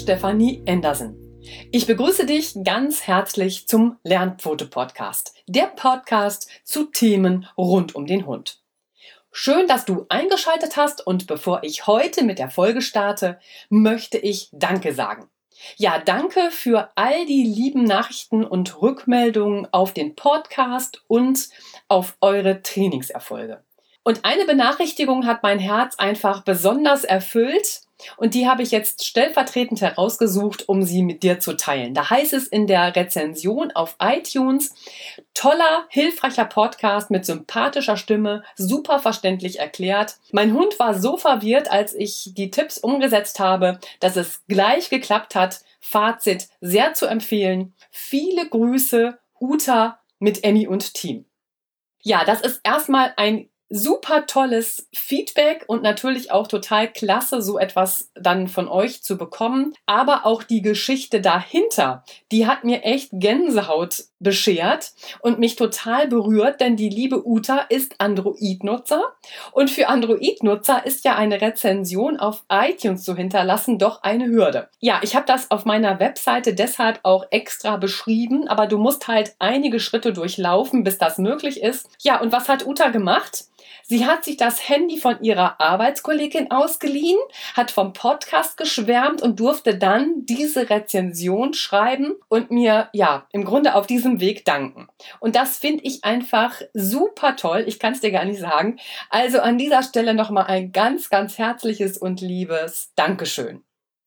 Stefanie Andersen. Ich begrüße dich ganz herzlich zum Lernpfote Podcast, der Podcast zu Themen rund um den Hund. Schön, dass du eingeschaltet hast und bevor ich heute mit der Folge starte, möchte ich Danke sagen. Ja, danke für all die lieben Nachrichten und Rückmeldungen auf den Podcast und auf eure Trainingserfolge. Und eine Benachrichtigung hat mein Herz einfach besonders erfüllt. Und die habe ich jetzt stellvertretend herausgesucht, um sie mit dir zu teilen. Da heißt es in der Rezension auf iTunes, toller, hilfreicher Podcast mit sympathischer Stimme, super verständlich erklärt. Mein Hund war so verwirrt, als ich die Tipps umgesetzt habe, dass es gleich geklappt hat. Fazit sehr zu empfehlen. Viele Grüße, Uta mit Emmy und Team. Ja, das ist erstmal ein super tolles Feedback und natürlich auch total klasse, so etwas dann von euch zu bekommen. Aber auch die Geschichte dahinter, die hat mir echt Gänsehaut beschert und mich total berührt, denn die liebe Uta ist Android-Nutzer und für Android-Nutzer ist ja eine Rezension auf iTunes zu hinterlassen doch eine Hürde. Ja, ich habe das auf meiner Webseite deshalb auch extra beschrieben, aber du musst halt einige Schritte durchlaufen, bis das möglich ist. Ja, und was hat Uta gemacht? Sie hat sich das Handy von ihrer Arbeitskollegin ausgeliehen, hat vom Podcast geschwärmt und durfte dann diese Rezension schreiben und mir, ja, im Grunde auf diesem Weg danken. Und das finde ich einfach super toll. Ich kann es dir gar nicht sagen. Also an dieser Stelle nochmal ein ganz, ganz herzliches und liebes Dankeschön.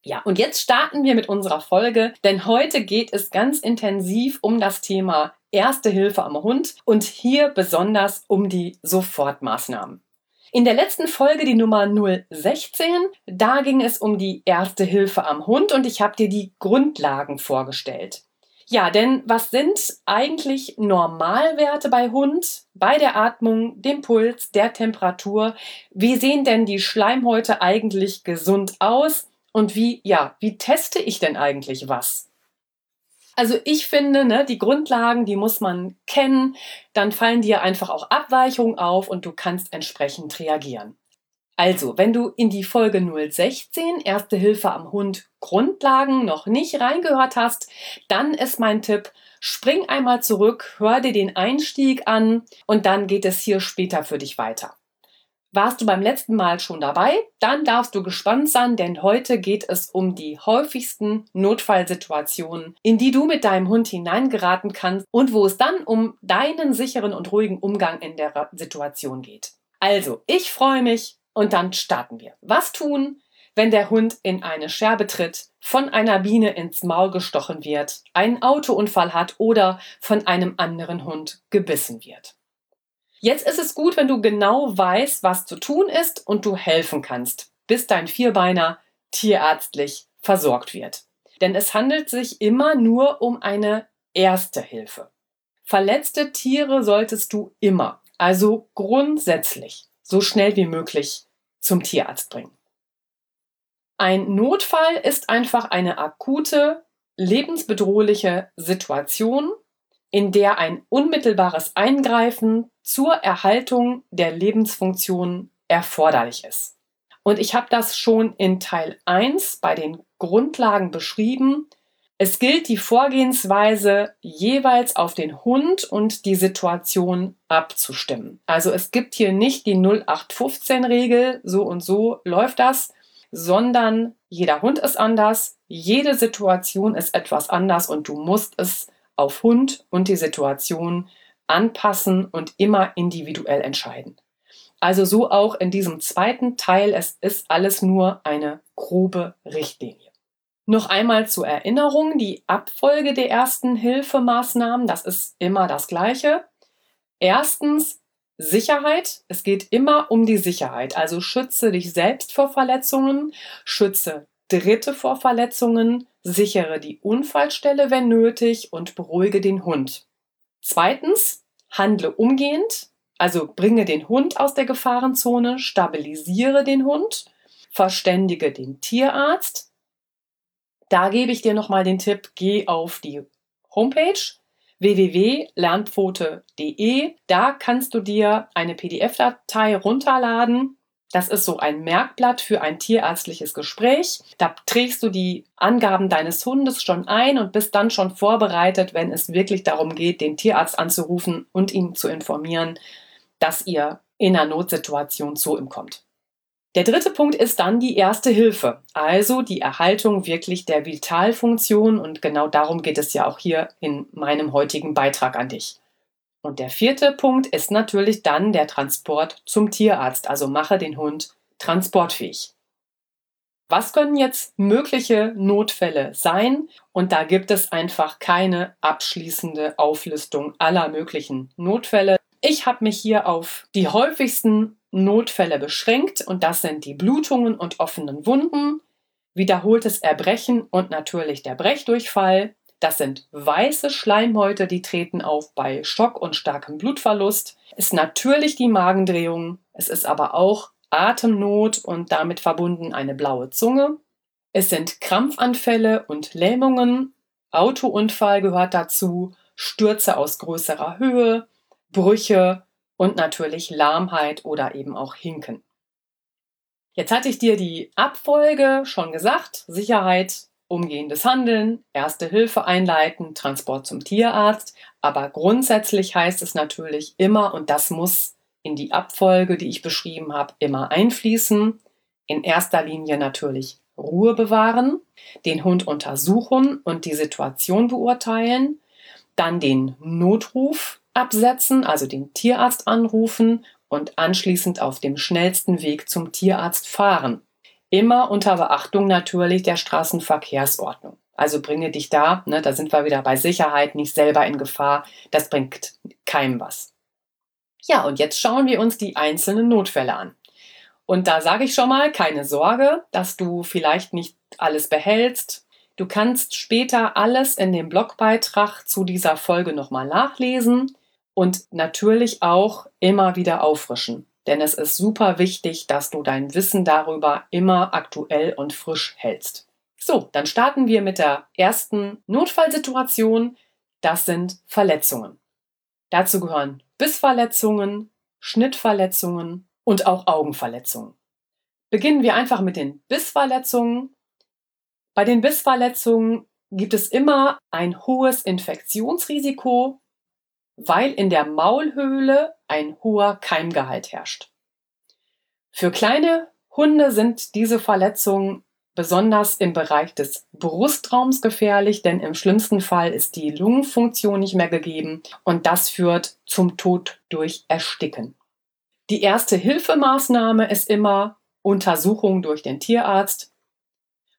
Ja, und jetzt starten wir mit unserer Folge, denn heute geht es ganz intensiv um das Thema Erste Hilfe am Hund und hier besonders um die Sofortmaßnahmen. In der letzten Folge, die Nummer 016, da ging es um die Erste Hilfe am Hund und ich habe dir die Grundlagen vorgestellt. Ja, denn was sind eigentlich Normalwerte bei Hund, bei der Atmung, dem Puls, der Temperatur? Wie sehen denn die Schleimhäute eigentlich gesund aus? Und wie, ja, wie teste ich denn eigentlich was? Also ich finde, ne, die Grundlagen, die muss man kennen, dann fallen dir einfach auch Abweichungen auf und du kannst entsprechend reagieren. Also, wenn du in die Folge 016 Erste Hilfe am Hund Grundlagen noch nicht reingehört hast, dann ist mein Tipp, spring einmal zurück, hör dir den Einstieg an und dann geht es hier später für dich weiter. Warst du beim letzten Mal schon dabei? Dann darfst du gespannt sein, denn heute geht es um die häufigsten Notfallsituationen, in die du mit deinem Hund hineingeraten kannst und wo es dann um deinen sicheren und ruhigen Umgang in der Situation geht. Also, ich freue mich und dann starten wir. Was tun, wenn der Hund in eine Scherbe tritt, von einer Biene ins Maul gestochen wird, einen Autounfall hat oder von einem anderen Hund gebissen wird? Jetzt ist es gut, wenn du genau weißt, was zu tun ist und du helfen kannst, bis dein Vierbeiner tierärztlich versorgt wird. Denn es handelt sich immer nur um eine erste Hilfe. Verletzte Tiere solltest du immer, also grundsätzlich, so schnell wie möglich zum Tierarzt bringen. Ein Notfall ist einfach eine akute, lebensbedrohliche Situation, in der ein unmittelbares Eingreifen zur Erhaltung der Lebensfunktion erforderlich ist. Und ich habe das schon in Teil 1 bei den Grundlagen beschrieben. Es gilt die Vorgehensweise jeweils auf den Hund und die Situation abzustimmen. Also es gibt hier nicht die 0815-Regel, so und so läuft das, sondern jeder Hund ist anders, jede Situation ist etwas anders und du musst es auf Hund und die Situation anpassen und immer individuell entscheiden. Also so auch in diesem zweiten Teil, es ist alles nur eine grobe Richtlinie. Noch einmal zur Erinnerung, die Abfolge der ersten Hilfemaßnahmen, das ist immer das gleiche. Erstens Sicherheit. Es geht immer um die Sicherheit. Also schütze dich selbst vor Verletzungen, schütze Dritte vor Verletzungen, sichere die Unfallstelle, wenn nötig, und beruhige den Hund. Zweitens, handle umgehend, also bringe den Hund aus der Gefahrenzone, stabilisiere den Hund, verständige den Tierarzt. Da gebe ich dir nochmal den Tipp, geh auf die Homepage www.lernpfote.de. Da kannst du dir eine PDF-Datei runterladen Das ist so ein Merkblatt für ein tierärztliches Gespräch. Da trägst du die Angaben deines Hundes schon ein und bist dann schon vorbereitet, wenn es wirklich darum geht, den Tierarzt anzurufen und ihn zu informieren, dass ihr in einer Notsituation zu ihm kommt. Der dritte Punkt ist dann die erste Hilfe, also die Erhaltung wirklich der Vitalfunktion und genau darum geht es ja auch hier in meinem heutigen Beitrag an dich. Und der vierte Punkt ist natürlich dann der Transport zum Tierarzt, also mache den Hund transportfähig. Was können jetzt mögliche Notfälle sein? Und da gibt es einfach keine abschließende Auflistung aller möglichen Notfälle. Ich habe mich hier auf die häufigsten Notfälle beschränkt und das sind die Blutungen und offenen Wunden, wiederholtes Erbrechen und natürlich der Brechdurchfall, das sind weiße Schleimhäute, die treten auf bei Schock und starkem Blutverlust. Ist natürlich die Magendrehung. Es ist aber auch Atemnot und damit verbunden eine blaue Zunge. Es sind Krampfanfälle und Lähmungen. Autounfall gehört dazu. Stürze aus größerer Höhe, Brüche und natürlich Lahmheit oder eben auch Hinken. Jetzt hatte ich dir die Abfolge schon gesagt. Sicherheit, umgehendes Handeln, Erste Hilfe einleiten, Transport zum Tierarzt. Aber grundsätzlich heißt es natürlich immer, und das muss in die Abfolge, die ich beschrieben habe, immer einfließen. In erster Linie natürlich Ruhe bewahren, den Hund untersuchen und die Situation beurteilen, dann den Notruf absetzen, also den Tierarzt anrufen und anschließend auf dem schnellsten Weg zum Tierarzt fahren. Immer unter Beachtung natürlich der Straßenverkehrsordnung. Also bringe dich da, ne, da sind wir wieder bei Sicherheit, nicht selber in Gefahr. Das bringt keinem was. Ja, und jetzt schauen wir uns die einzelnen Notfälle an. Und da sage ich schon mal, keine Sorge, dass du vielleicht nicht alles behältst. Du kannst später alles in dem Blogbeitrag zu dieser Folge nochmal nachlesen und natürlich auch immer wieder auffrischen. Denn es ist super wichtig, dass du dein Wissen darüber immer aktuell und frisch hältst. So, dann starten wir mit der ersten Notfallsituation. Das sind Verletzungen. Dazu gehören Bissverletzungen, Schnittverletzungen und auch Augenverletzungen. Beginnen wir einfach mit den Bissverletzungen. Bei den Bissverletzungen gibt es immer ein hohes Infektionsrisiko weil in der Maulhöhle ein hoher Keimgehalt herrscht. Für kleine Hunde sind diese Verletzungen besonders im Bereich des Brustraums gefährlich, denn im schlimmsten Fall ist die Lungenfunktion nicht mehr gegeben und das führt zum Tod durch Ersticken. Die erste Hilfemaßnahme ist immer Untersuchung durch den Tierarzt.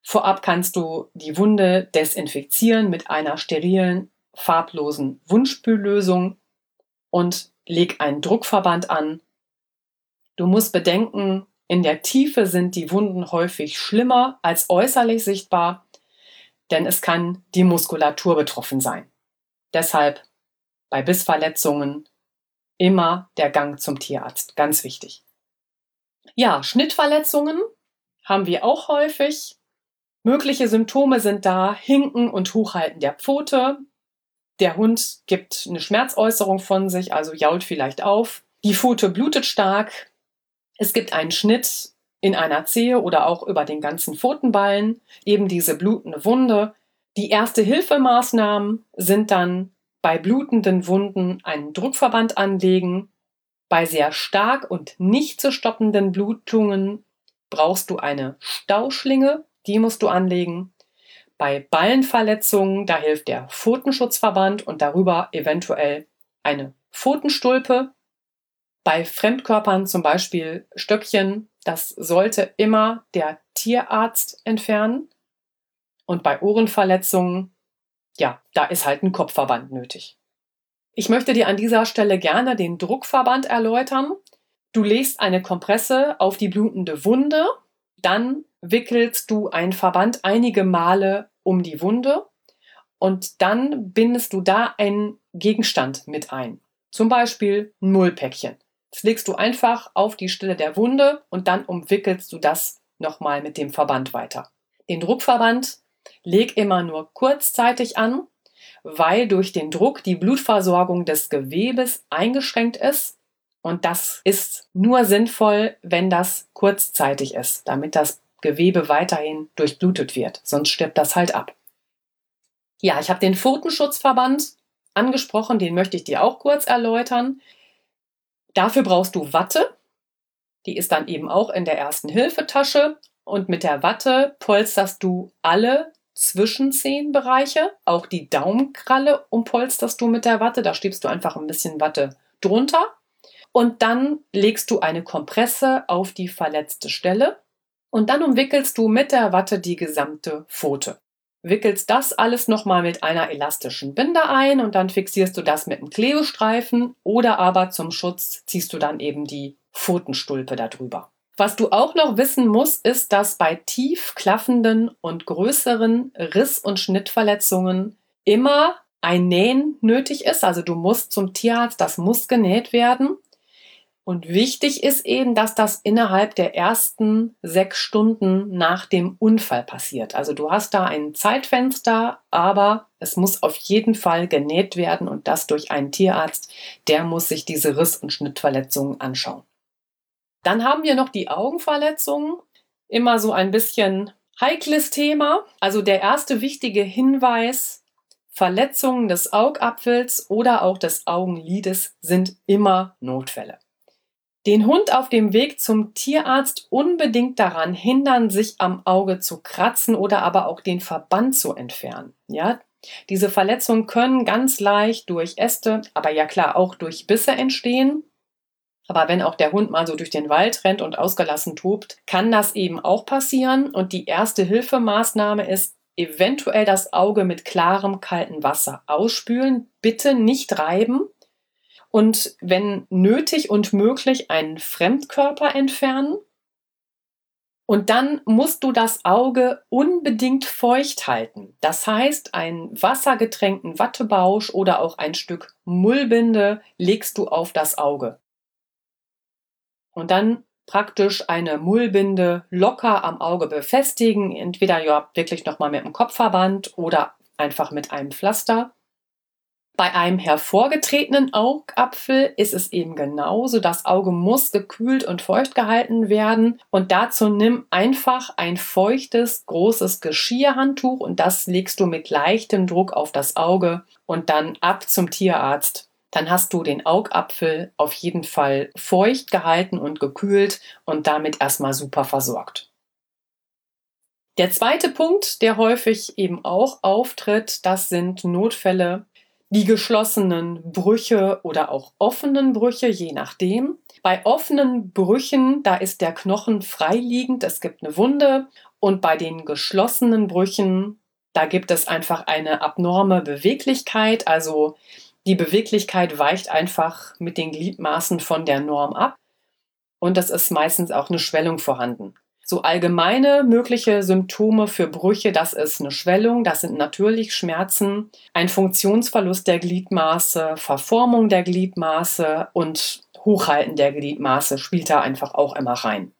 Vorab kannst du die Wunde desinfizieren mit einer sterilen farblosen Wundspüllösung und leg einen Druckverband an. Du musst bedenken, in der Tiefe sind die Wunden häufig schlimmer als äußerlich sichtbar, denn es kann die Muskulatur betroffen sein. Deshalb bei Bissverletzungen immer der Gang zum Tierarzt, ganz wichtig. Ja, Schnittverletzungen haben wir auch häufig. Mögliche Symptome sind da Hinken und Hochhalten der Pfote, der Hund gibt eine Schmerzäußerung von sich, also jault vielleicht auf. Die Pfote blutet stark. Es gibt einen Schnitt in einer Zehe oder auch über den ganzen Pfotenballen, eben diese blutende Wunde. Die erste Hilfemaßnahmen sind dann bei blutenden Wunden einen Druckverband anlegen. Bei sehr stark und nicht zu stoppenden Blutungen brauchst du eine Stauschlinge, die musst du anlegen. Bei Ballenverletzungen, da hilft der Pfotenschutzverband und darüber eventuell eine Pfotenstulpe. Bei Fremdkörpern, zum Beispiel Stöckchen, das sollte immer der Tierarzt entfernen. Und bei Ohrenverletzungen, ja, da ist halt ein Kopfverband nötig. Ich möchte dir an dieser Stelle gerne den Druckverband erläutern. Du legst eine Kompresse auf die blutende Wunde, dann wickelst du einen Verband einige Male um die Wunde und dann bindest du da einen Gegenstand mit ein. Zum Beispiel ein Mullpäckchen. Das legst du einfach auf die Stelle der Wunde und dann umwickelst du das nochmal mit dem Verband weiter. Den Druckverband leg immer nur kurzzeitig an, weil durch den Druck die Blutversorgung des Gewebes eingeschränkt ist Und das ist nur sinnvoll, wenn das kurzzeitig ist, damit das Gewebe weiterhin durchblutet wird. Sonst stirbt das halt ab. Ja, ich habe den Pfotenschutzverband angesprochen, den möchte ich dir auch kurz erläutern. Dafür brauchst du Watte. Die ist dann eben auch in der ersten Hilfetasche. Und mit der Watte polsterst du alle Zwischenzehenbereiche, auch die Daumenkralle umpolsterst du mit der Watte. Da stiebst du einfach ein bisschen Watte drunter. Und dann legst du eine Kompresse auf die verletzte Stelle. Und dann umwickelst du mit der Watte die gesamte Pfote wickelst das alles nochmal mit einer elastischen Binde ein und dann fixierst du das mit einem Klebestreifen oder aber zum Schutz ziehst du dann eben die Pfotenstulpe darüber. Was du auch noch wissen musst, ist, dass bei tief klaffenden und größeren Riss- und Schnittverletzungen immer ein Nähen nötig ist. Also du musst zum Tierarzt, das muss genäht werden. Und wichtig ist eben, dass das innerhalb der ersten sechs Stunden nach dem Unfall passiert. Also du hast da ein Zeitfenster, aber es muss auf jeden Fall genäht werden und das durch einen Tierarzt. Der muss sich diese Riss- und Schnittverletzungen anschauen. Dann haben wir noch die Augenverletzungen. Immer so ein bisschen heikles Thema. Also der erste wichtige Hinweis, Verletzungen des Augapfels oder auch des Augenlides sind immer Notfälle den Hund auf dem Weg zum Tierarzt unbedingt daran hindern, sich am Auge zu kratzen oder aber auch den Verband zu entfernen. Ja, diese Verletzungen können ganz leicht durch Äste, aber ja klar auch durch Bisse entstehen. Aber wenn auch der Hund mal so durch den Wald rennt und ausgelassen tobt, kann das eben auch passieren. Und die erste Hilfemaßnahme ist eventuell das Auge mit klarem kalten Wasser ausspülen. Bitte nicht reiben, und wenn nötig und möglich einen Fremdkörper entfernen. Und dann musst du das Auge unbedingt feucht halten. Das heißt, einen wassergetränkten Wattebausch oder auch ein Stück Mullbinde legst du auf das Auge. Und dann praktisch eine Mullbinde locker am Auge befestigen, entweder ja wirklich nochmal mit dem Kopfverband oder einfach mit einem Pflaster. Bei einem hervorgetretenen Augapfel ist es eben genauso. Das Auge muss gekühlt und feucht gehalten werden. Und dazu nimm einfach ein feuchtes, großes Geschirrhandtuch und das legst du mit leichtem Druck auf das Auge und dann ab zum Tierarzt. Dann hast du den Augapfel auf jeden Fall feucht gehalten und gekühlt und damit erstmal super versorgt. Der zweite Punkt, der häufig eben auch auftritt, das sind Notfälle die geschlossenen Brüche oder auch offenen Brüche, je nachdem. Bei offenen Brüchen, da ist der Knochen freiliegend, es gibt eine Wunde. Und bei den geschlossenen Brüchen, da gibt es einfach eine abnorme Beweglichkeit. Also die Beweglichkeit weicht einfach mit den Gliedmaßen von der Norm ab. Und es ist meistens auch eine Schwellung vorhanden. So allgemeine mögliche Symptome für Brüche, das ist eine Schwellung, das sind natürlich Schmerzen, ein Funktionsverlust der Gliedmaße, Verformung der Gliedmaße und Hochhalten der Gliedmaße spielt da einfach auch immer rein.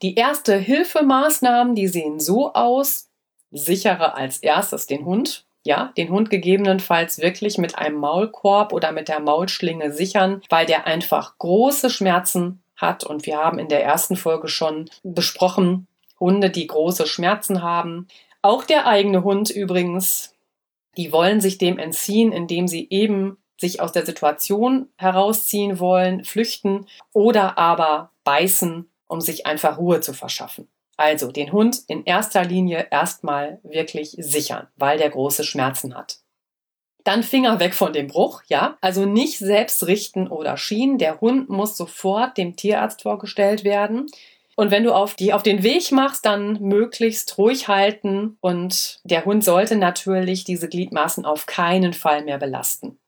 Die erste Hilfemaßnahmen, die sehen so aus, sichere als erstes den Hund, ja, den Hund gegebenenfalls wirklich mit einem Maulkorb oder mit der Maulschlinge sichern, weil der einfach große Schmerzen hat. Und wir haben in der ersten Folge schon besprochen, Hunde, die große Schmerzen haben. Auch der eigene Hund übrigens, die wollen sich dem entziehen, indem sie eben sich aus der Situation herausziehen wollen, flüchten oder aber beißen, um sich einfach Ruhe zu verschaffen. Also den Hund in erster Linie erstmal wirklich sichern, weil der große Schmerzen hat. Dann Finger weg von dem Bruch, ja. Also nicht selbst richten oder schienen. Der Hund muss sofort dem Tierarzt vorgestellt werden. Und wenn du auf die auf den Weg machst, dann möglichst ruhig halten und der Hund sollte natürlich diese Gliedmaßen auf keinen Fall mehr belasten.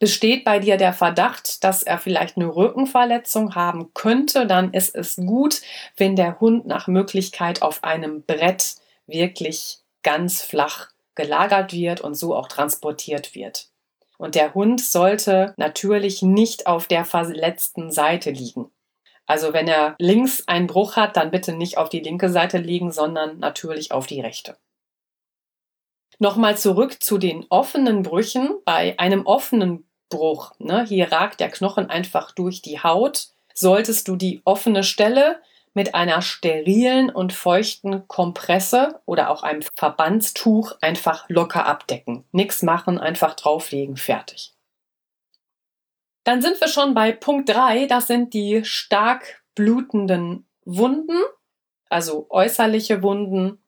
Besteht bei dir der Verdacht, dass er vielleicht eine Rückenverletzung haben könnte, dann ist es gut, wenn der Hund nach Möglichkeit auf einem Brett wirklich ganz flach gelagert wird und so auch transportiert wird. Und der Hund sollte natürlich nicht auf der verletzten Seite liegen. Also wenn er links einen Bruch hat, dann bitte nicht auf die linke Seite liegen, sondern natürlich auf die rechte. Nochmal zurück zu den offenen Brüchen. Bei einem offenen Durchbruch, ne, hier ragt der Knochen einfach durch die Haut, solltest du die offene Stelle mit einer sterilen und feuchten Kompresse oder auch einem Verbandstuch einfach locker abdecken. Nichts machen, einfach drauflegen, fertig. Dann sind wir schon bei Punkt 3, das sind die stark blutenden Wunden, also äußerliche Wunden.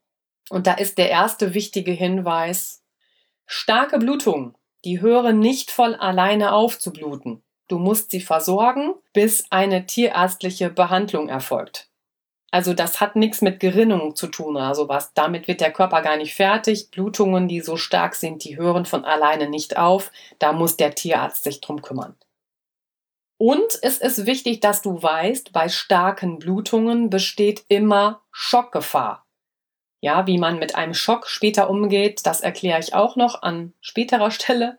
Und da ist der erste wichtige Hinweis, starke Blutung, die hören nicht von alleine auf zu bluten. Du musst sie versorgen, bis eine tierärztliche Behandlung erfolgt. Also das hat nichts mit Gerinnung zu tun oder sowas. Damit wird der Körper gar nicht fertig. Blutungen, die so stark sind, die hören von alleine nicht auf. Da muss der Tierarzt sich drum kümmern. Und es ist wichtig, dass du weißt, bei starken Blutungen besteht immer Schockgefahr. Ja, wie man mit einem Schock später umgeht, das erkläre ich auch noch an späterer Stelle.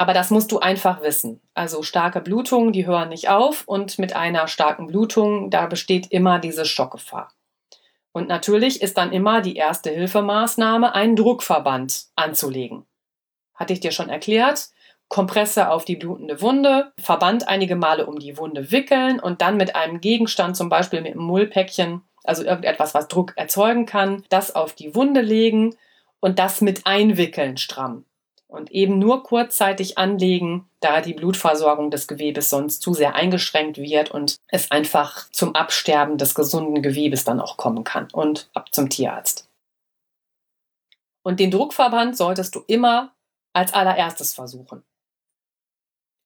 Aber das musst du einfach wissen. Also starke Blutungen, die hören nicht auf und mit einer starken Blutung, da besteht immer diese Schockgefahr. Und natürlich ist dann immer die erste Hilfemaßnahme, einen Druckverband anzulegen. Hatte ich dir schon erklärt. Kompresse auf die blutende Wunde, Verband einige Male um die Wunde wickeln und dann mit einem Gegenstand, zum Beispiel mit einem Mullpäckchen, also irgendetwas, was Druck erzeugen kann, das auf die Wunde legen und das mit einwickeln stramm und eben nur kurzzeitig anlegen, da die Blutversorgung des Gewebes sonst zu sehr eingeschränkt wird und es einfach zum Absterben des gesunden Gewebes dann auch kommen kann und ab zum Tierarzt. Und den Druckverband solltest du immer als allererstes versuchen.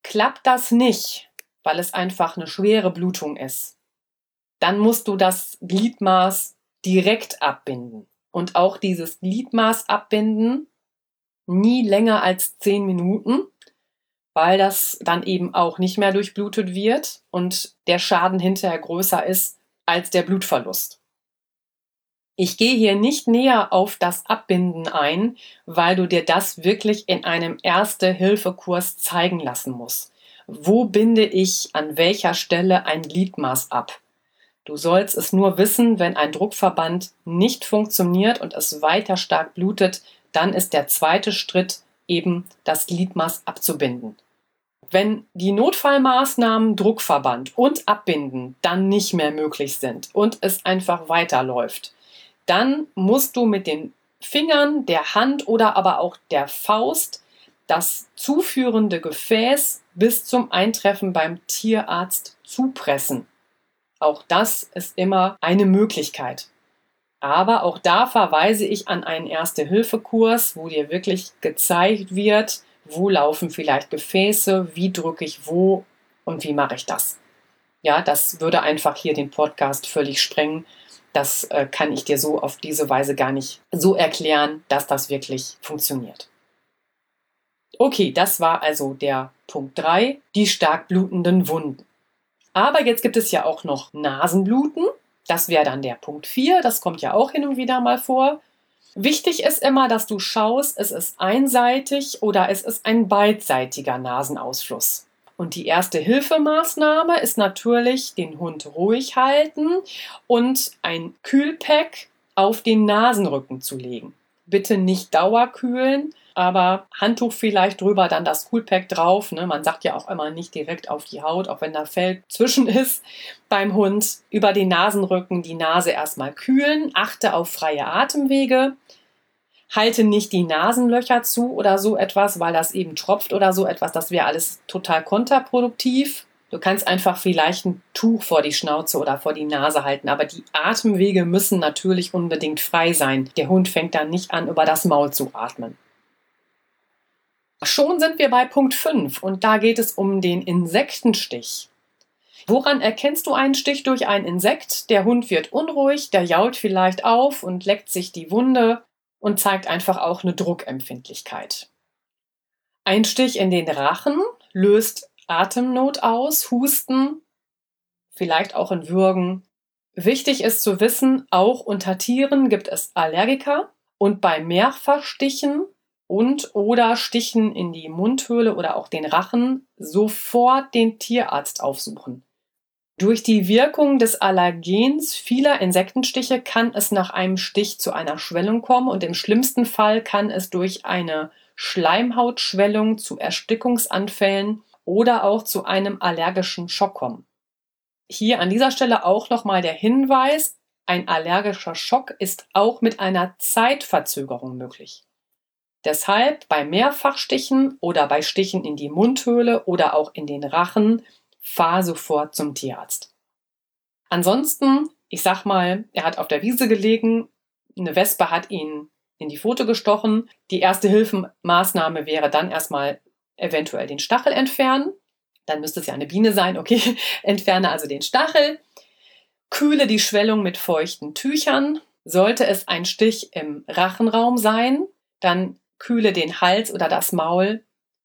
Klappt das nicht, weil es einfach eine schwere Blutung ist, dann musst du das Gliedmaß direkt abbinden. Und auch dieses Gliedmaß abbinden nie länger als zehn Minuten, weil das dann eben auch nicht mehr durchblutet wird und der Schaden hinterher größer ist als der Blutverlust. Ich gehe hier nicht näher auf das Abbinden ein, weil du dir das wirklich in einem Erste-Hilfe-Kurs zeigen lassen musst. Wo binde ich an welcher Stelle ein Gliedmaß ab? Du sollst es nur wissen, wenn ein Druckverband nicht funktioniert und es weiter stark blutet, dann ist der zweite Schritt eben das Gliedmaß abzubinden. Wenn die Notfallmaßnahmen Druckverband und Abbinden dann nicht mehr möglich sind und es einfach weiterläuft, dann musst du mit den Fingern, der Hand oder aber auch der Faust das zuführende Gefäß bis zum Eintreffen beim Tierarzt zupressen. Auch das ist immer eine Möglichkeit. Aber auch da verweise ich an einen Erste-Hilfe-Kurs, wo dir wirklich gezeigt wird, wo laufen vielleicht Gefäße, wie drücke ich wo und wie mache ich das. Ja, das würde einfach hier den Podcast völlig sprengen. Das äh, kann ich dir so auf diese Weise gar nicht so erklären, dass das wirklich funktioniert. Okay, das war also der Punkt 3, die stark blutenden Wunden. Aber jetzt gibt es ja auch noch Nasenbluten. Das wäre dann der Punkt 4, das kommt ja auch hin und wieder mal vor. Wichtig ist immer, dass du schaust, es ist einseitig oder es ist ein beidseitiger Nasenausfluss. Und die erste Hilfemaßnahme ist natürlich, den Hund ruhig halten und ein Kühlpack auf den Nasenrücken zu legen. Bitte nicht dauerkühlen, aber Handtuch vielleicht drüber, dann das Coolpack drauf. Ne? Man sagt ja auch immer nicht direkt auf die Haut, auch wenn da Fell zwischen ist beim Hund. Über den Nasenrücken die Nase erstmal kühlen. Achte auf freie Atemwege. Halte nicht die Nasenlöcher zu oder so etwas, weil das eben tropft oder so etwas. Das wäre alles total kontraproduktiv. Du kannst einfach vielleicht ein Tuch vor die Schnauze oder vor die Nase halten, aber die Atemwege müssen natürlich unbedingt frei sein. Der Hund fängt dann nicht an, über das Maul zu atmen. Schon sind wir bei Punkt 5 und da geht es um den Insektenstich. Woran erkennst du einen Stich durch ein Insekt? Der Hund wird unruhig, der jault vielleicht auf und leckt sich die Wunde und zeigt einfach auch eine Druckempfindlichkeit. Ein Stich in den Rachen löst Atemnot aus, Husten, vielleicht auch ein Würgen. Wichtig ist zu wissen, auch unter Tieren gibt es Allergiker und bei Mehrfachstichen und oder Stichen in die Mundhöhle oder auch den Rachen sofort den Tierarzt aufsuchen. Durch die Wirkung des Allergens vieler Insektenstiche kann es nach einem Stich zu einer Schwellung kommen und im schlimmsten Fall kann es durch eine Schleimhautschwellung zu Erstickungsanfällen oder auch zu einem allergischen Schock kommen. Hier an dieser Stelle auch nochmal der Hinweis, ein allergischer Schock ist auch mit einer Zeitverzögerung möglich. Deshalb bei Mehrfachstichen oder bei Stichen in die Mundhöhle oder auch in den Rachen, fahr sofort zum Tierarzt. Ansonsten, ich sag mal, er hat auf der Wiese gelegen, eine Wespe hat ihn in die Pfote gestochen. Die erste Hilfemaßnahme wäre dann erstmal eventuell den Stachel entfernen. Dann müsste es ja eine Biene sein. Okay, entferne also den Stachel. Kühle die Schwellung mit feuchten Tüchern. Sollte es ein Stich im Rachenraum sein, dann kühle den Hals oder das Maul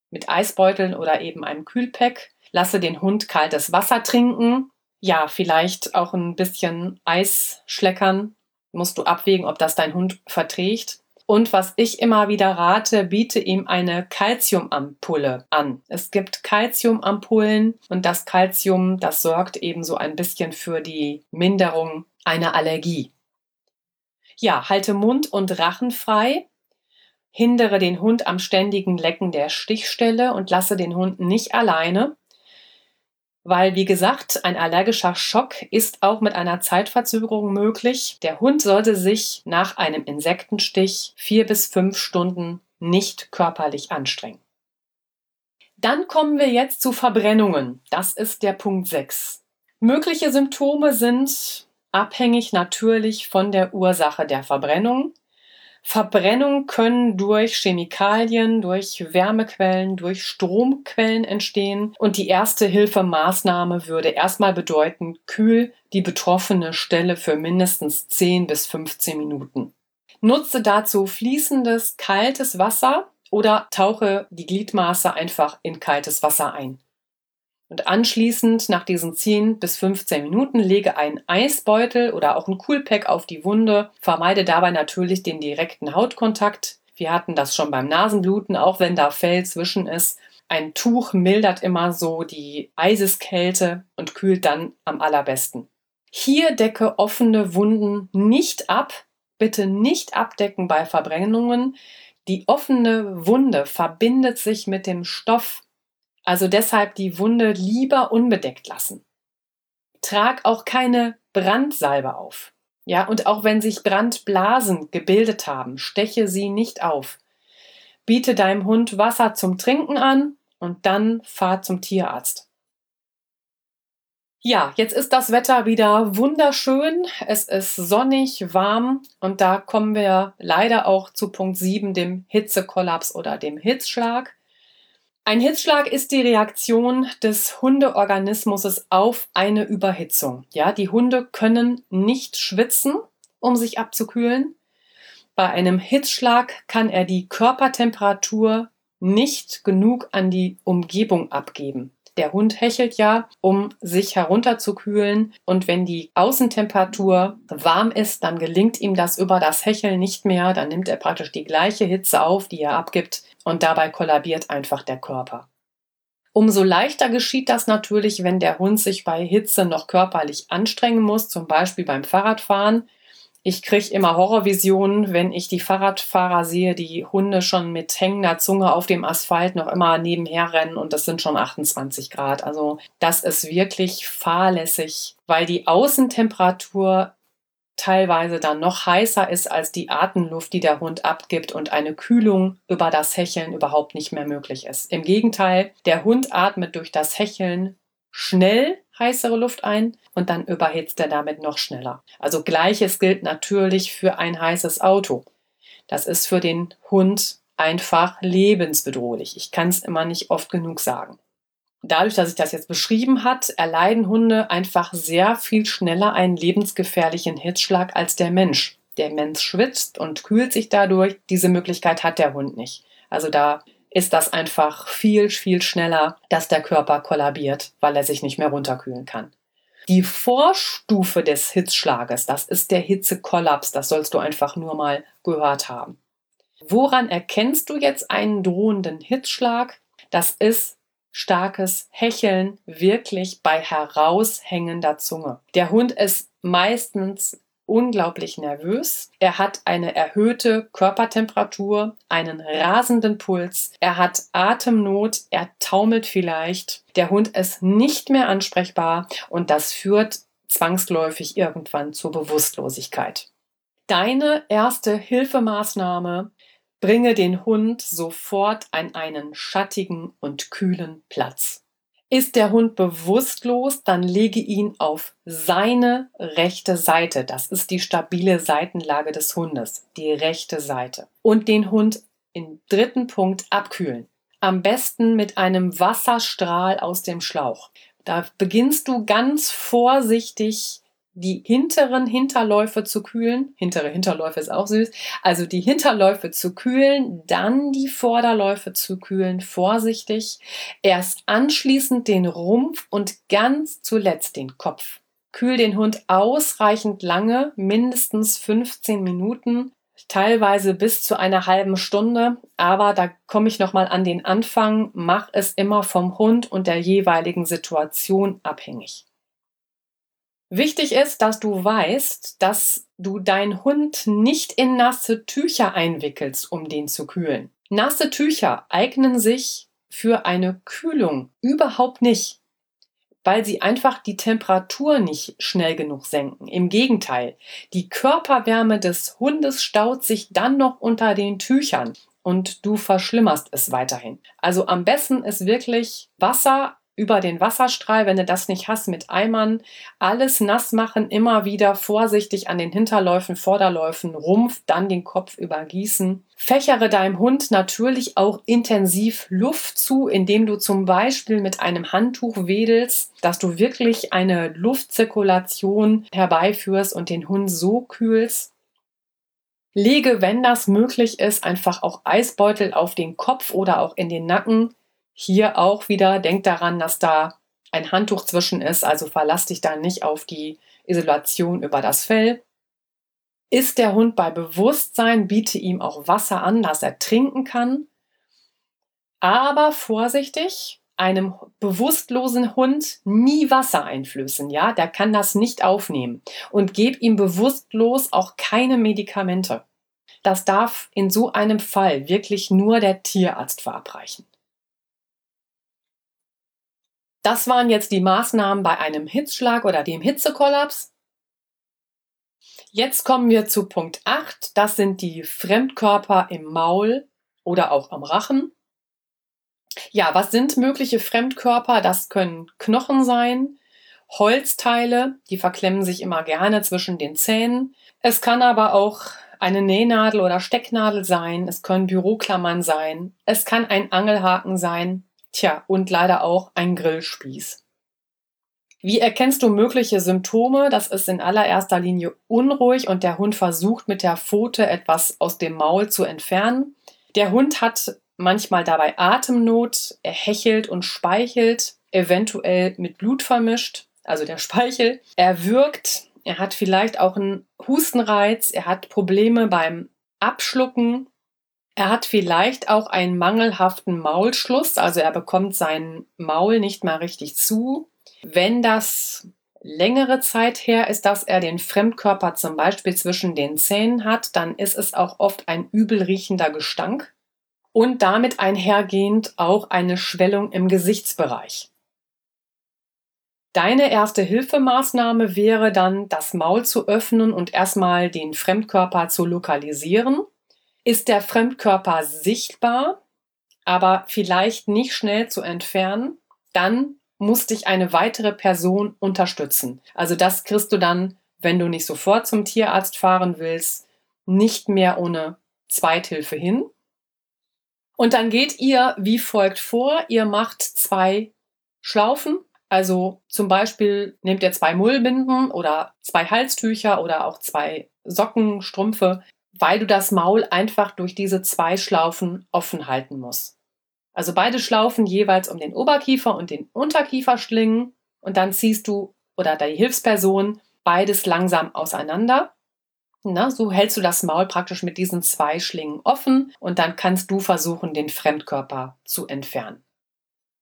mit Eisbeuteln oder eben einem Kühlpack. Lasse den Hund kaltes Wasser trinken. Ja, vielleicht auch ein bisschen Eis schleckern. Musst du abwägen, ob das dein Hund verträgt. Und was ich immer wieder rate, biete ihm eine Calciumampulle an. Es gibt Calciumampullen und das Calcium, das sorgt eben so ein bisschen für die Minderung einer Allergie. Ja, halte Mund und Rachen frei. Hindere den Hund am ständigen Lecken der Stichstelle und lasse den Hund nicht alleine weil, wie gesagt, ein allergischer Schock ist auch mit einer Zeitverzögerung möglich. Der Hund sollte sich nach einem Insektenstich vier bis fünf Stunden nicht körperlich anstrengen. Dann kommen wir jetzt zu Verbrennungen. Das ist der Punkt 6. Mögliche Symptome sind abhängig natürlich von der Ursache der Verbrennung. Verbrennungen können durch Chemikalien, durch Wärmequellen, durch Stromquellen entstehen. Und die erste Hilfemaßnahme würde erstmal bedeuten, kühl die betroffene Stelle für mindestens 10 bis 15 Minuten. Nutze dazu fließendes, kaltes Wasser oder tauche die Gliedmaße einfach in kaltes Wasser ein. Und anschließend, nach diesen 10 bis 15 Minuten, lege einen Eisbeutel oder auch ein Coolpack auf die Wunde. Vermeide dabei natürlich den direkten Hautkontakt. Wir hatten das schon beim Nasenbluten, auch wenn da Fell zwischen ist. Ein Tuch mildert immer so die Eiseskälte und kühlt dann am allerbesten. Hier decke offene Wunden nicht ab. Bitte nicht abdecken bei Verbrennungen. Die offene Wunde verbindet sich mit dem Stoff also deshalb die Wunde lieber unbedeckt lassen. Trag auch keine Brandsalbe auf. Ja, und auch wenn sich Brandblasen gebildet haben, steche sie nicht auf. Biete deinem Hund Wasser zum Trinken an und dann fahr zum Tierarzt. Ja, jetzt ist das Wetter wieder wunderschön. Es ist sonnig, warm und da kommen wir leider auch zu Punkt 7, dem Hitzekollaps oder dem Hitzschlag. Ein Hitzschlag ist die Reaktion des Hundeorganismus auf eine Überhitzung. Ja, die Hunde können nicht schwitzen, um sich abzukühlen. Bei einem Hitzschlag kann er die Körpertemperatur nicht genug an die Umgebung abgeben. Der Hund hechelt ja, um sich herunterzukühlen. Und wenn die Außentemperatur warm ist, dann gelingt ihm das über das Hecheln nicht mehr. Dann nimmt er praktisch die gleiche Hitze auf, die er abgibt. Und dabei kollabiert einfach der Körper. Umso leichter geschieht das natürlich, wenn der Hund sich bei Hitze noch körperlich anstrengen muss, zum Beispiel beim Fahrradfahren. Ich kriege immer Horrorvisionen, wenn ich die Fahrradfahrer sehe, die Hunde schon mit hängender Zunge auf dem Asphalt noch immer nebenher rennen und das sind schon 28 Grad. Also das ist wirklich fahrlässig, weil die Außentemperatur teilweise dann noch heißer ist als die Atemluft, die der Hund abgibt und eine Kühlung über das Hecheln überhaupt nicht mehr möglich ist. Im Gegenteil, der Hund atmet durch das Hecheln schnell heißere Luft ein und dann überhitzt er damit noch schneller. Also gleiches gilt natürlich für ein heißes Auto. Das ist für den Hund einfach lebensbedrohlich. Ich kann es immer nicht oft genug sagen. Dadurch, dass ich das jetzt beschrieben hat, erleiden Hunde einfach sehr viel schneller einen lebensgefährlichen Hitzschlag als der Mensch. Der Mensch schwitzt und kühlt sich dadurch. Diese Möglichkeit hat der Hund nicht. Also da ist das einfach viel, viel schneller, dass der Körper kollabiert, weil er sich nicht mehr runterkühlen kann. Die Vorstufe des Hitzschlages, das ist der Hitzekollaps, das sollst du einfach nur mal gehört haben. Woran erkennst du jetzt einen drohenden Hitzschlag? Das ist starkes Hecheln wirklich bei heraushängender Zunge. Der Hund ist meistens unglaublich nervös. Er hat eine erhöhte Körpertemperatur, einen rasenden Puls. Er hat Atemnot. Er taumelt vielleicht. Der Hund ist nicht mehr ansprechbar und das führt zwangsläufig irgendwann zur Bewusstlosigkeit. Deine erste Hilfemaßnahme bringe den Hund sofort an einen schattigen und kühlen Platz. Ist der Hund bewusstlos, dann lege ihn auf seine rechte Seite. Das ist die stabile Seitenlage des Hundes, die rechte Seite. Und den Hund im dritten Punkt abkühlen. Am besten mit einem Wasserstrahl aus dem Schlauch. Da beginnst du ganz vorsichtig die hinteren Hinterläufe zu kühlen. Hintere Hinterläufe ist auch süß. Also die Hinterläufe zu kühlen, dann die Vorderläufe zu kühlen, vorsichtig. Erst anschließend den Rumpf und ganz zuletzt den Kopf. Kühl den Hund ausreichend lange, mindestens 15 Minuten, teilweise bis zu einer halben Stunde. Aber da komme ich nochmal an den Anfang. Mach es immer vom Hund und der jeweiligen Situation abhängig. Wichtig ist, dass du weißt, dass du deinen Hund nicht in nasse Tücher einwickelst, um den zu kühlen. Nasse Tücher eignen sich für eine Kühlung überhaupt nicht, weil sie einfach die Temperatur nicht schnell genug senken. Im Gegenteil, die Körperwärme des Hundes staut sich dann noch unter den Tüchern und du verschlimmerst es weiterhin. Also am besten ist wirklich Wasser über den Wasserstrahl, wenn du das nicht hast, mit Eimern alles nass machen, immer wieder vorsichtig an den Hinterläufen, Vorderläufen, Rumpf, dann den Kopf übergießen. Fächere deinem Hund natürlich auch intensiv Luft zu, indem du zum Beispiel mit einem Handtuch wedelst, dass du wirklich eine Luftzirkulation herbeiführst und den Hund so kühlst. Lege, wenn das möglich ist, einfach auch Eisbeutel auf den Kopf oder auch in den Nacken hier auch wieder, denk daran, dass da ein Handtuch zwischen ist, also verlass dich da nicht auf die Isolation über das Fell. Ist der Hund bei Bewusstsein, biete ihm auch Wasser an, dass er trinken kann. Aber vorsichtig, einem bewusstlosen Hund nie Wasser einflößen, ja, der kann das nicht aufnehmen und geb ihm bewusstlos auch keine Medikamente. Das darf in so einem Fall wirklich nur der Tierarzt verabreichen. Das waren jetzt die Maßnahmen bei einem Hitzschlag oder dem Hitzekollaps. Jetzt kommen wir zu Punkt 8. Das sind die Fremdkörper im Maul oder auch am Rachen. Ja, was sind mögliche Fremdkörper? Das können Knochen sein, Holzteile, die verklemmen sich immer gerne zwischen den Zähnen. Es kann aber auch eine Nähnadel oder Stecknadel sein, es können Büroklammern sein, es kann ein Angelhaken sein, Tja, und leider auch ein Grillspieß. Wie erkennst du mögliche Symptome? Das ist in allererster Linie unruhig und der Hund versucht mit der Pfote etwas aus dem Maul zu entfernen. Der Hund hat manchmal dabei Atemnot, er hechelt und speichelt, eventuell mit Blut vermischt, also der Speichel. Er wirkt, er hat vielleicht auch einen Hustenreiz, er hat Probleme beim Abschlucken, er hat vielleicht auch einen mangelhaften Maulschluss, also er bekommt sein Maul nicht mal richtig zu. Wenn das längere Zeit her ist, dass er den Fremdkörper zum Beispiel zwischen den Zähnen hat, dann ist es auch oft ein übel riechender Gestank und damit einhergehend auch eine Schwellung im Gesichtsbereich. Deine erste Hilfemaßnahme wäre dann, das Maul zu öffnen und erstmal den Fremdkörper zu lokalisieren ist der Fremdkörper sichtbar, aber vielleicht nicht schnell zu entfernen, dann muss dich eine weitere Person unterstützen. Also das kriegst du dann, wenn du nicht sofort zum Tierarzt fahren willst, nicht mehr ohne Zweithilfe hin. Und dann geht ihr wie folgt vor. Ihr macht zwei Schlaufen. Also zum Beispiel nehmt ihr zwei Mullbinden oder zwei Halstücher oder auch zwei Socken, Strümpfe, weil du das Maul einfach durch diese zwei Schlaufen offen halten musst. Also beide Schlaufen jeweils um den Oberkiefer und den Unterkiefer schlingen und dann ziehst du oder die Hilfsperson beides langsam auseinander. Na, so hältst du das Maul praktisch mit diesen zwei Schlingen offen und dann kannst du versuchen, den Fremdkörper zu entfernen.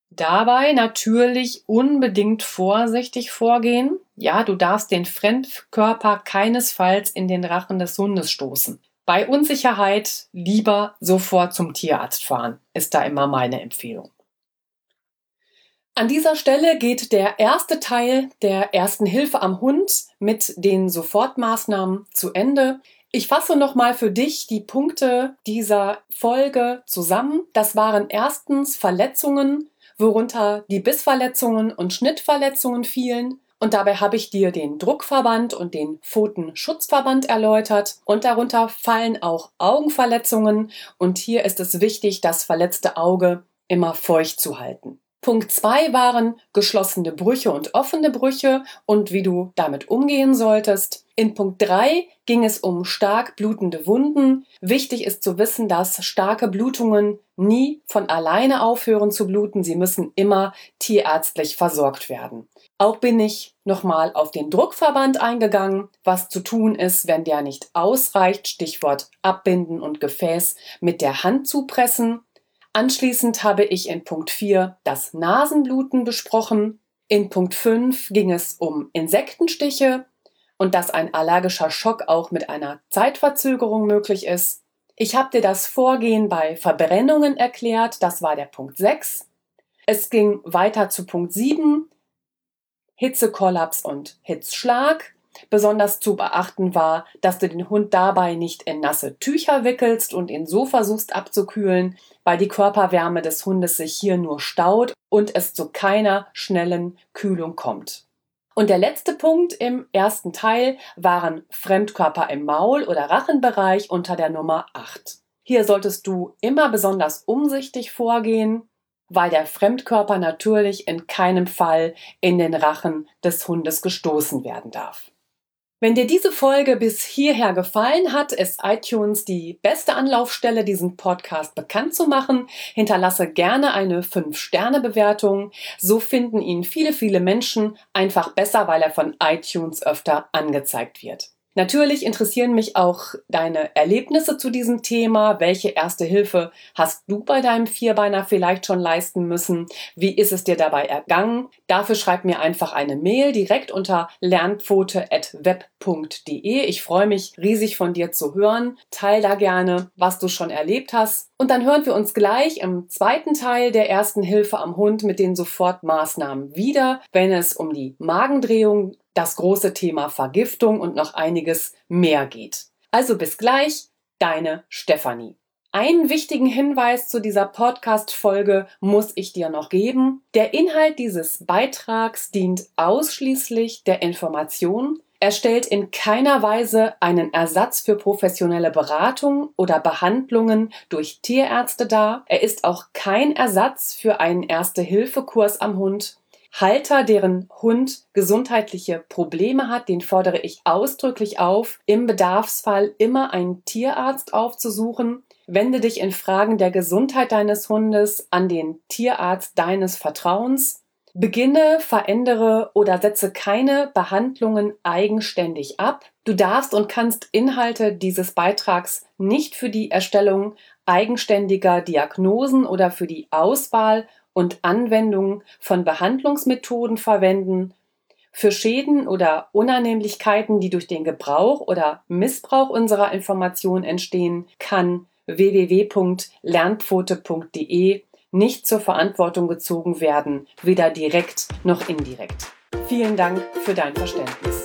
Dabei natürlich unbedingt vorsichtig vorgehen. Ja, du darfst den Fremdkörper keinesfalls in den Rachen des Hundes stoßen. Bei Unsicherheit lieber sofort zum Tierarzt fahren, ist da immer meine Empfehlung. An dieser Stelle geht der erste Teil der ersten Hilfe am Hund mit den Sofortmaßnahmen zu Ende. Ich fasse nochmal für dich die Punkte dieser Folge zusammen. Das waren erstens Verletzungen, worunter die Bissverletzungen und Schnittverletzungen fielen. Und dabei habe ich dir den Druckverband und den Pfotenschutzverband erläutert. Und darunter fallen auch Augenverletzungen. Und hier ist es wichtig, das verletzte Auge immer feucht zu halten. Punkt zwei waren geschlossene Brüche und offene Brüche und wie du damit umgehen solltest. In Punkt drei ging es um stark blutende Wunden. Wichtig ist zu wissen, dass starke Blutungen nie von alleine aufhören zu bluten. Sie müssen immer tierärztlich versorgt werden. Auch bin ich nochmal auf den Druckverband eingegangen, was zu tun ist, wenn der nicht ausreicht. Stichwort Abbinden und Gefäß mit der Hand zupressen. Anschließend habe ich in Punkt 4 das Nasenbluten besprochen. In Punkt 5 ging es um Insektenstiche und dass ein allergischer Schock auch mit einer Zeitverzögerung möglich ist. Ich habe dir das Vorgehen bei Verbrennungen erklärt, das war der Punkt 6. Es ging weiter zu Punkt 7, Hitzekollaps und Hitzschlag. Besonders zu beachten war, dass du den Hund dabei nicht in nasse Tücher wickelst und ihn so versuchst abzukühlen, weil die Körperwärme des Hundes sich hier nur staut und es zu keiner schnellen Kühlung kommt. Und der letzte Punkt im ersten Teil waren Fremdkörper im Maul- oder Rachenbereich unter der Nummer 8. Hier solltest du immer besonders umsichtig vorgehen, weil der Fremdkörper natürlich in keinem Fall in den Rachen des Hundes gestoßen werden darf. Wenn dir diese Folge bis hierher gefallen hat, ist iTunes die beste Anlaufstelle, diesen Podcast bekannt zu machen. Hinterlasse gerne eine 5-Sterne-Bewertung. So finden ihn viele, viele Menschen einfach besser, weil er von iTunes öfter angezeigt wird. Natürlich interessieren mich auch deine Erlebnisse zu diesem Thema. Welche erste Hilfe hast du bei deinem Vierbeiner vielleicht schon leisten müssen? Wie ist es dir dabei ergangen? Dafür schreib mir einfach eine Mail direkt unter lernpfote.web.de. Ich freue mich riesig von dir zu hören. Teil da gerne, was du schon erlebt hast. Und dann hören wir uns gleich im zweiten Teil der ersten Hilfe am Hund mit den Sofortmaßnahmen wieder, wenn es um die Magendrehung das große Thema Vergiftung und noch einiges mehr geht. Also bis gleich, deine Stefanie. Einen wichtigen Hinweis zu dieser Podcast-Folge muss ich dir noch geben. Der Inhalt dieses Beitrags dient ausschließlich der Information. Er stellt in keiner Weise einen Ersatz für professionelle Beratung oder Behandlungen durch Tierärzte dar. Er ist auch kein Ersatz für einen Erste-Hilfe-Kurs am Hund Halter, deren Hund gesundheitliche Probleme hat, den fordere ich ausdrücklich auf, im Bedarfsfall immer einen Tierarzt aufzusuchen. Wende dich in Fragen der Gesundheit deines Hundes an den Tierarzt deines Vertrauens. Beginne, verändere oder setze keine Behandlungen eigenständig ab. Du darfst und kannst Inhalte dieses Beitrags nicht für die Erstellung eigenständiger Diagnosen oder für die Auswahl und Anwendung von Behandlungsmethoden verwenden, für Schäden oder Unannehmlichkeiten, die durch den Gebrauch oder Missbrauch unserer Informationen entstehen, kann www.lernpfote.de nicht zur Verantwortung gezogen werden, weder direkt noch indirekt. Vielen Dank für dein Verständnis.